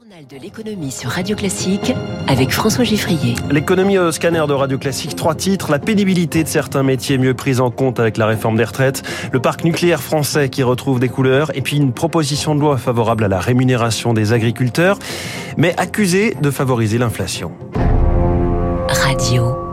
Journal de l'économie sur Radio Classique avec François Giffrier. L'économie au scanner de Radio Classique, trois titres. La pénibilité de certains métiers mieux prise en compte avec la réforme des retraites. Le parc nucléaire français qui retrouve des couleurs. Et puis une proposition de loi favorable à la rémunération des agriculteurs, mais accusée de favoriser l'inflation. Radio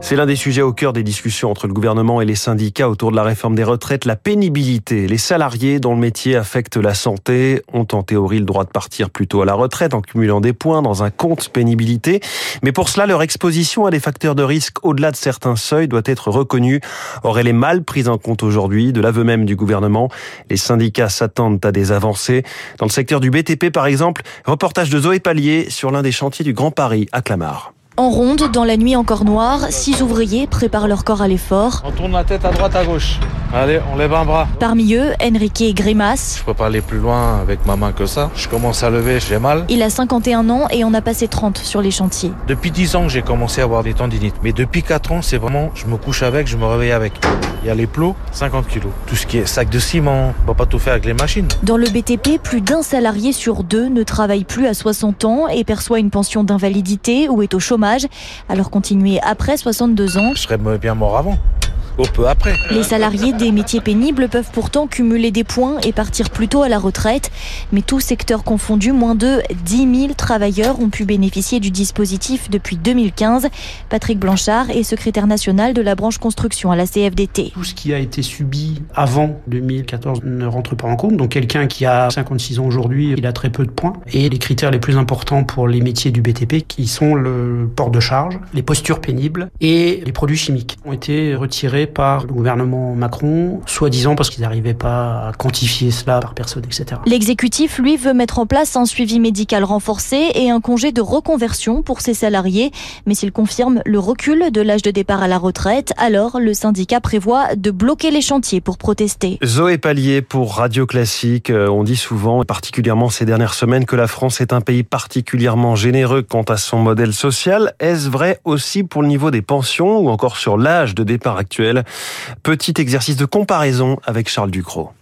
C'est l'un des sujets au cœur des discussions entre le gouvernement et les syndicats autour de la réforme des retraites, la pénibilité. Les salariés dont le métier affecte la santé ont en théorie le droit de partir plus tôt à la retraite en cumulant des points dans un compte pénibilité. Mais pour cela, leur exposition à des facteurs de risque au-delà de certains seuils doit être reconnue. Or, elle est mal prise en compte aujourd'hui, de l'aveu même du gouvernement. Les syndicats s'attendent à des avancées. Dans le secteur du BTP, par exemple, reportage de Zoé Pallier sur l'un des chantiers du Grand Paris à Clamart. En ronde, dans la nuit encore noire, six ouvriers préparent leur corps à l'effort. On tourne la tête à droite, à gauche. Allez, on lève un bras. Parmi eux, Enrique Grimace. Je peux pas aller plus loin avec ma main que ça. Je commence à lever, j'ai mal. Il a 51 ans et en a passé 30 sur les chantiers. Depuis 10 ans que j'ai commencé à avoir des tendinites. Mais depuis 4 ans, c'est vraiment, je me couche avec, je me réveille avec. Il y a les plots, 50 kilos. Tout ce qui est sac de ciment, on va pas tout faire avec les machines. Dans le BTP, plus d'un salarié sur deux ne travaille plus à 60 ans et perçoit une pension d'invalidité ou est au chômage. Alors continuer après 62 ans. Je serais bien mort avant. Au peu après. Les salariés des métiers pénibles peuvent pourtant cumuler des points et partir plus tôt à la retraite. Mais tout secteur confondu, moins de 10 000 travailleurs ont pu bénéficier du dispositif depuis 2015. Patrick Blanchard est secrétaire national de la branche construction à la CFDT. Tout ce qui a été subi avant 2014 ne rentre pas en compte. Donc quelqu'un qui a 56 ans aujourd'hui, il a très peu de points. Et les critères les plus importants pour les métiers du BTP, qui sont le port de charge, les postures pénibles et les produits chimiques, ont été retirés par le gouvernement Macron, soi-disant parce qu'ils n'arrivaient pas à quantifier cela par personne, etc. L'exécutif, lui, veut mettre en place un suivi médical renforcé et un congé de reconversion pour ses salariés. Mais s'il confirme le recul de l'âge de départ à la retraite, alors le syndicat prévoit de bloquer les chantiers pour protester. Zoé Pallier pour Radio Classique. Euh, on dit souvent, particulièrement ces dernières semaines, que la France est un pays particulièrement généreux quant à son modèle social. Est-ce vrai aussi pour le niveau des pensions ou encore sur l'âge de départ actuel? Petit exercice de comparaison avec Charles Ducrot.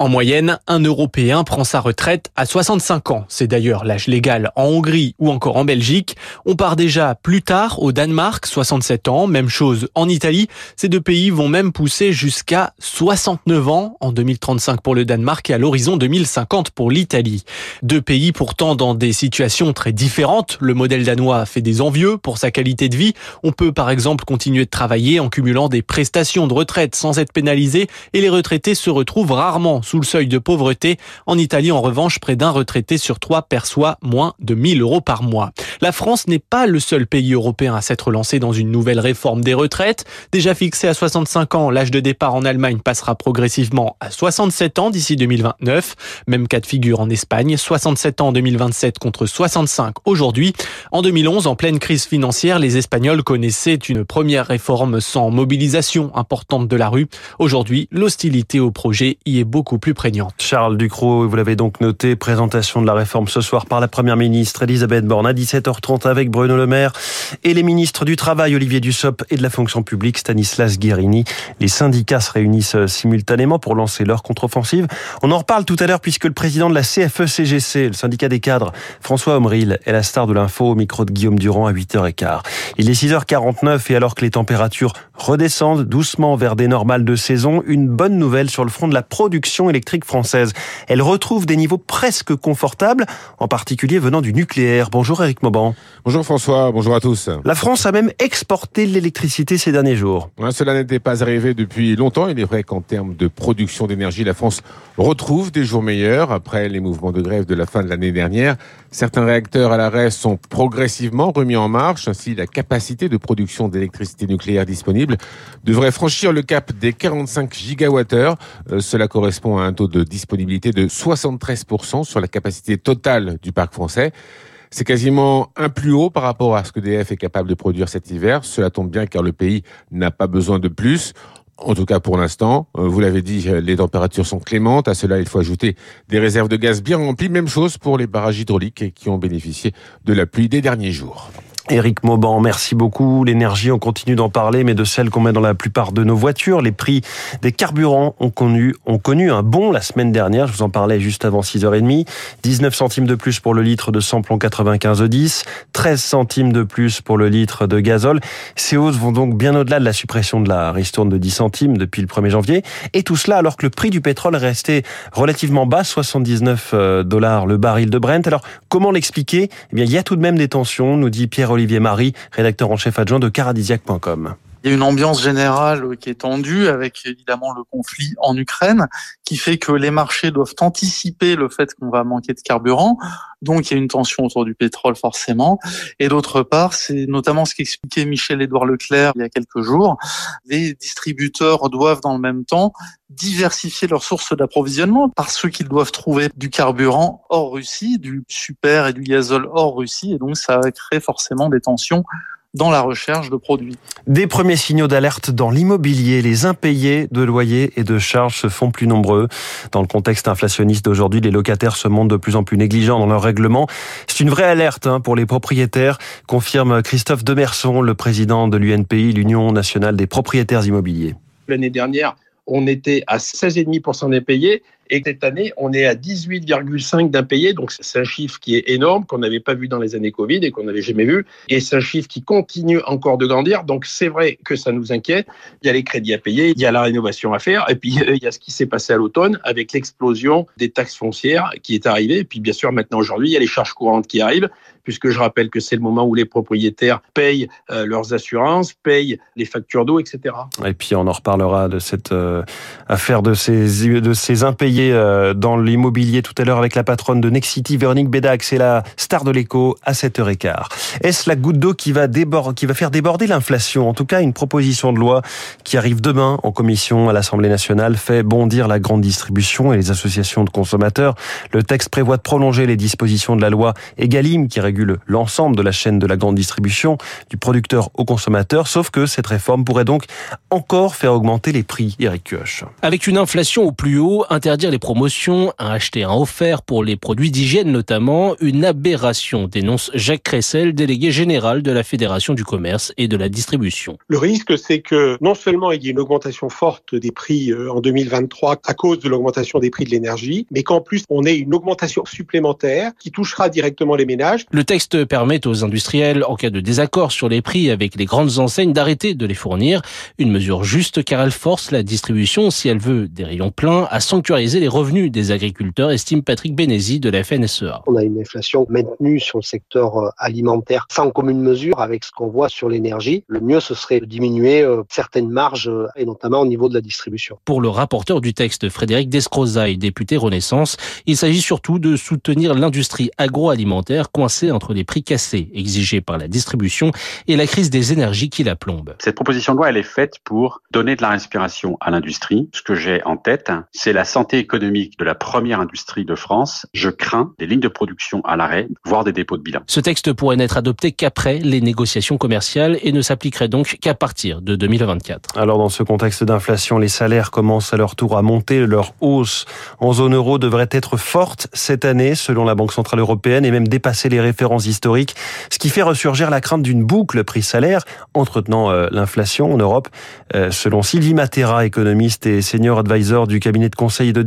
En moyenne, un Européen prend sa retraite à 65 ans. C'est d'ailleurs l'âge légal en Hongrie ou encore en Belgique. On part déjà plus tard au Danemark, 67 ans. Même chose en Italie. Ces deux pays vont même pousser jusqu'à 69 ans en 2035 pour le Danemark et à l'horizon 2050 pour l'Italie. Deux pays pourtant dans des situations très différentes. Le modèle danois fait des envieux pour sa qualité de vie. On peut par exemple continuer de travailler en cumulant des prestations de retraite sans être pénalisé et les retraités se retrouvent rarement sous le seuil de pauvreté. En Italie, en revanche, près d'un retraité sur trois perçoit moins de 1000 euros par mois. La France n'est pas le seul pays européen à s'être lancé dans une nouvelle réforme des retraites. Déjà fixé à 65 ans, l'âge de départ en Allemagne passera progressivement à 67 ans d'ici 2029. Même cas de figure en Espagne, 67 ans en 2027 contre 65 aujourd'hui. En 2011, en pleine crise financière, les Espagnols connaissaient une première réforme sans mobilisation importante de la rue. Aujourd'hui, l'hostilité au projet y est beaucoup plus prégnante. Charles Ducrot, vous l'avez donc noté, présentation de la réforme ce soir par la Première ministre Elisabeth Borne à 17h30 avec Bruno Le Maire et les ministres du Travail Olivier Dussopt et de la fonction publique Stanislas Guérini. Les syndicats se réunissent euh, simultanément pour lancer leur contre-offensive. On en reparle tout à l'heure puisque le président de la CFE-CGC, le syndicat des cadres, François Omril, est la star de l'info au micro de Guillaume Durand à 8h15. Il est 6h49 et alors que les températures redescendent doucement vers des normales de saison, une bonne nouvelle sur le front de la production électrique française. Elle retrouve des niveaux presque confortables, en particulier venant du nucléaire. Bonjour Eric Mauban. Bonjour François, bonjour à tous. La France a même exporté de l'électricité ces derniers jours. Ouais, cela n'était pas arrivé depuis longtemps. Il est vrai qu'en termes de production d'énergie, la France retrouve des jours meilleurs après les mouvements de grève de la fin de l'année dernière. Certains réacteurs à l'arrêt sont progressivement remis en marche. Ainsi, la capacité de production d'électricité nucléaire disponible devrait franchir le cap des 45 gigawattheures. Euh, cela correspond à un taux de disponibilité de 73% sur la capacité totale du parc français. C'est quasiment un plus haut par rapport à ce que DF est capable de produire cet hiver. Cela tombe bien car le pays n'a pas besoin de plus. En tout cas pour l'instant, euh, vous l'avez dit, les températures sont clémentes. À cela, il faut ajouter des réserves de gaz bien remplies. Même chose pour les barrages hydrauliques qui ont bénéficié de la pluie des derniers jours. Éric Mauban, merci beaucoup. L'énergie, on continue d'en parler, mais de celle qu'on met dans la plupart de nos voitures. Les prix des carburants ont connu, ont connu un bond la semaine dernière. Je vous en parlais juste avant 6h30. 19 centimes de plus pour le litre de samplon 95 10, 13 centimes de plus pour le litre de gazole. Ces hausses vont donc bien au-delà de la suppression de la ristourne de 10 centimes depuis le 1er janvier. Et tout cela alors que le prix du pétrole est resté relativement bas, 79 euh, dollars le baril de Brent. Alors, comment l'expliquer? Eh bien, il y a tout de même des tensions, nous dit Pierre Olivier Marie, rédacteur en chef adjoint de caradisiac.com. Il y a une ambiance générale qui est tendue avec évidemment le conflit en Ukraine qui fait que les marchés doivent anticiper le fait qu'on va manquer de carburant. Donc il y a une tension autour du pétrole forcément. Et d'autre part, c'est notamment ce qu'expliquait Michel-Édouard Leclerc il y a quelques jours. Les distributeurs doivent dans le même temps diversifier leurs sources d'approvisionnement parce qu'ils doivent trouver du carburant hors Russie, du super et du gazole hors Russie. Et donc ça crée forcément des tensions dans la recherche de produits. Des premiers signaux d'alerte dans l'immobilier. Les impayés de loyers et de charges se font plus nombreux. Dans le contexte inflationniste d'aujourd'hui, les locataires se montrent de plus en plus négligents dans leurs règlements. C'est une vraie alerte hein, pour les propriétaires, confirme Christophe Demerson, le président de l'UNPI, l'Union nationale des propriétaires immobiliers. L'année dernière, on était à 16,5% d'impayés et cette année, on est à 18,5 d'impayés. Donc, c'est un chiffre qui est énorme, qu'on n'avait pas vu dans les années Covid et qu'on n'avait jamais vu. Et c'est un chiffre qui continue encore de grandir. Donc, c'est vrai que ça nous inquiète. Il y a les crédits à payer, il y a la rénovation à faire. Et puis, il y a ce qui s'est passé à l'automne avec l'explosion des taxes foncières qui est arrivée. Et puis, bien sûr, maintenant, aujourd'hui, il y a les charges courantes qui arrivent, puisque je rappelle que c'est le moment où les propriétaires payent euh, leurs assurances, payent les factures d'eau, etc. Et puis, on en reparlera de cette euh, affaire de ces, de ces impayés euh, dans l'immobilier tout à l'heure avec la patronne de Nexity, Véronique Bédac, c'est la star de l'écho à 7h15. Est-ce la goutte d'eau qui qui va faire déborder l'inflation? En tout cas, une proposition de loi qui arrive demain en commission à l'Assemblée nationale fait bondir la grande distribution et les associations de consommateurs. Le texte prévoit de prolonger les dispositions de la loi Egalim qui régule l'ensemble de la chaîne de la grande distribution, du producteur au consommateur, sauf que cette réforme pourrait donc encore faire augmenter les prix. Eric Kioch. Avec une inflation au plus haut, interdire les promotions, un acheté un offert pour les produits d'hygiène notamment, une aberration, dénonce Jacques Cressel, délégué général de la Fédération du commerce et de la distribution. Le risque, c'est que non seulement il y ait une augmentation forte des prix euh, en 2023 à cause de l'augmentation des prix de l'énergie, mais qu'en plus on ait une augmentation supplémentaire qui touchera directement les ménages. Le texte permet aux industriels, en cas de désaccord sur les prix avec les grandes enseignes, d'arrêter de les fournir. Une mesure juste car elle force la distribution, si elle veut des rayons pleins, à sanctuariser les revenus des agriculteurs, estime Patrick Bénézy de la FNSEA. On a une inflation maintenue sur le secteur euh, alimentaire sans commune mesure avec ce qu'on voit sur l'énergie. Le mieux, ce serait de diminuer euh, certaines marges euh, et notamment au niveau de la distribution. Pour le rapporteur du texte, Frédéric Descrozaille, député Renaissance, il s'agit surtout de soutenir l'industrie agroalimentaire coincée entre les prix cassés exigés par la distribution et la crise des énergies qui la plombe. Cette proposition de loi, elle est faite pour donner de la respiration à l'industrie. Ce que j'ai en tête, c'est la santé économique de la première industrie de France, je crains des lignes de production à l'arrêt, voire des dépôts de bilan. Ce texte pourrait n'être adopté qu'après les négociations commerciales et ne s'appliquerait donc qu'à partir de 2024. Alors dans ce contexte d'inflation, les salaires commencent à leur tour à monter. Leur hausse en zone euro devrait être forte cette année, selon la Banque Centrale Européenne, et même dépasser les références historiques, ce qui fait ressurgir la crainte d'une boucle prix-salaire entretenant euh, l'inflation en Europe, euh, selon Sylvie Matera, économiste et senior advisor du cabinet de conseil de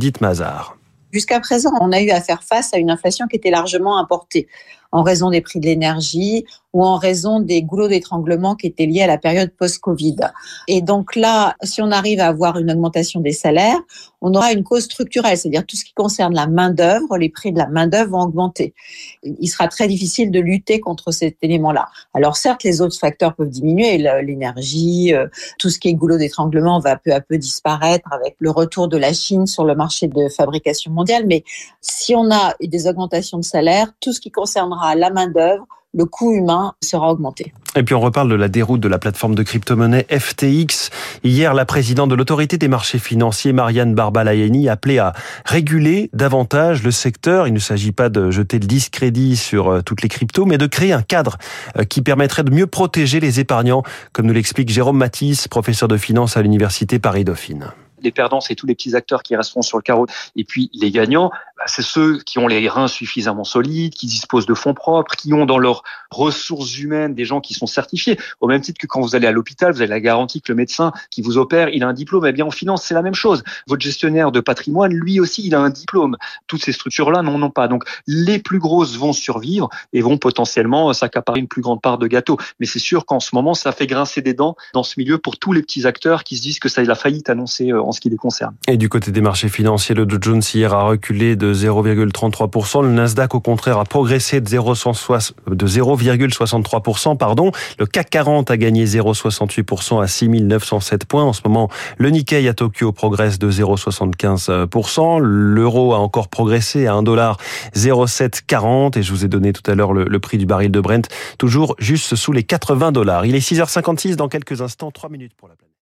Jusqu'à présent, on a eu à faire face à une inflation qui était largement importée en raison des prix de l'énergie ou en raison des goulots d'étranglement qui étaient liés à la période post-Covid. Et donc là, si on arrive à avoir une augmentation des salaires, on aura une cause structurelle, c'est-à-dire tout ce qui concerne la main-d'œuvre, les prix de la main-d'œuvre vont augmenter. Il sera très difficile de lutter contre cet élément-là. Alors certes, les autres facteurs peuvent diminuer, l'énergie, euh, tout ce qui est goulot d'étranglement va peu à peu disparaître avec le retour de la Chine sur le marché de fabrication mondiale, mais si on a des augmentations de salaire, tout ce qui concernera la main-d'œuvre, le coût humain sera augmenté. Et puis on reparle de la déroute de la plateforme de crypto-monnaie FTX. Hier, la présidente de l'autorité des marchés financiers, Marianne Barbalayeni, appelait à réguler davantage le secteur. Il ne s'agit pas de jeter le discrédit sur euh, toutes les cryptos, mais de créer un cadre euh, qui permettrait de mieux protéger les épargnants, comme nous l'explique Jérôme Matisse, professeur de finance à l'université Paris-Dauphine les perdants, c'est tous les petits acteurs qui resteront sur le carreau. Et puis les gagnants, c'est ceux qui ont les reins suffisamment solides, qui disposent de fonds propres, qui ont dans leurs ressources humaines des gens qui sont certifiés. Au même titre que quand vous allez à l'hôpital, vous avez la garantie que le médecin qui vous opère, il a un diplôme. Eh bien, en finance, c'est la même chose. Votre gestionnaire de patrimoine, lui aussi, il a un diplôme. Toutes ces structures-là n'en ont pas. Donc, les plus grosses vont survivre et vont potentiellement s'accaparer une plus grande part de gâteau. Mais c'est sûr qu'en ce moment, ça fait grincer des dents dans ce milieu pour tous les petits acteurs qui se disent que ça est la faillite annoncée euh, en ce qui les concerne. Et du côté des marchés financiers, le Dow Jones hier a reculé de 0,33%. Le Nasdaq, au contraire, a progressé de 0,63%. Pardon. Le CAC 40 a gagné 0,68% à 6907 points. En ce moment, le Nikkei à Tokyo progresse de 0,75%. L'euro a encore progressé à 1,0740 et je vous ai donné tout à l'heure le, le prix du baril de Brent, toujours juste sous les 80 dollars. Il est 6h56 dans quelques instants, 3 minutes pour la planète.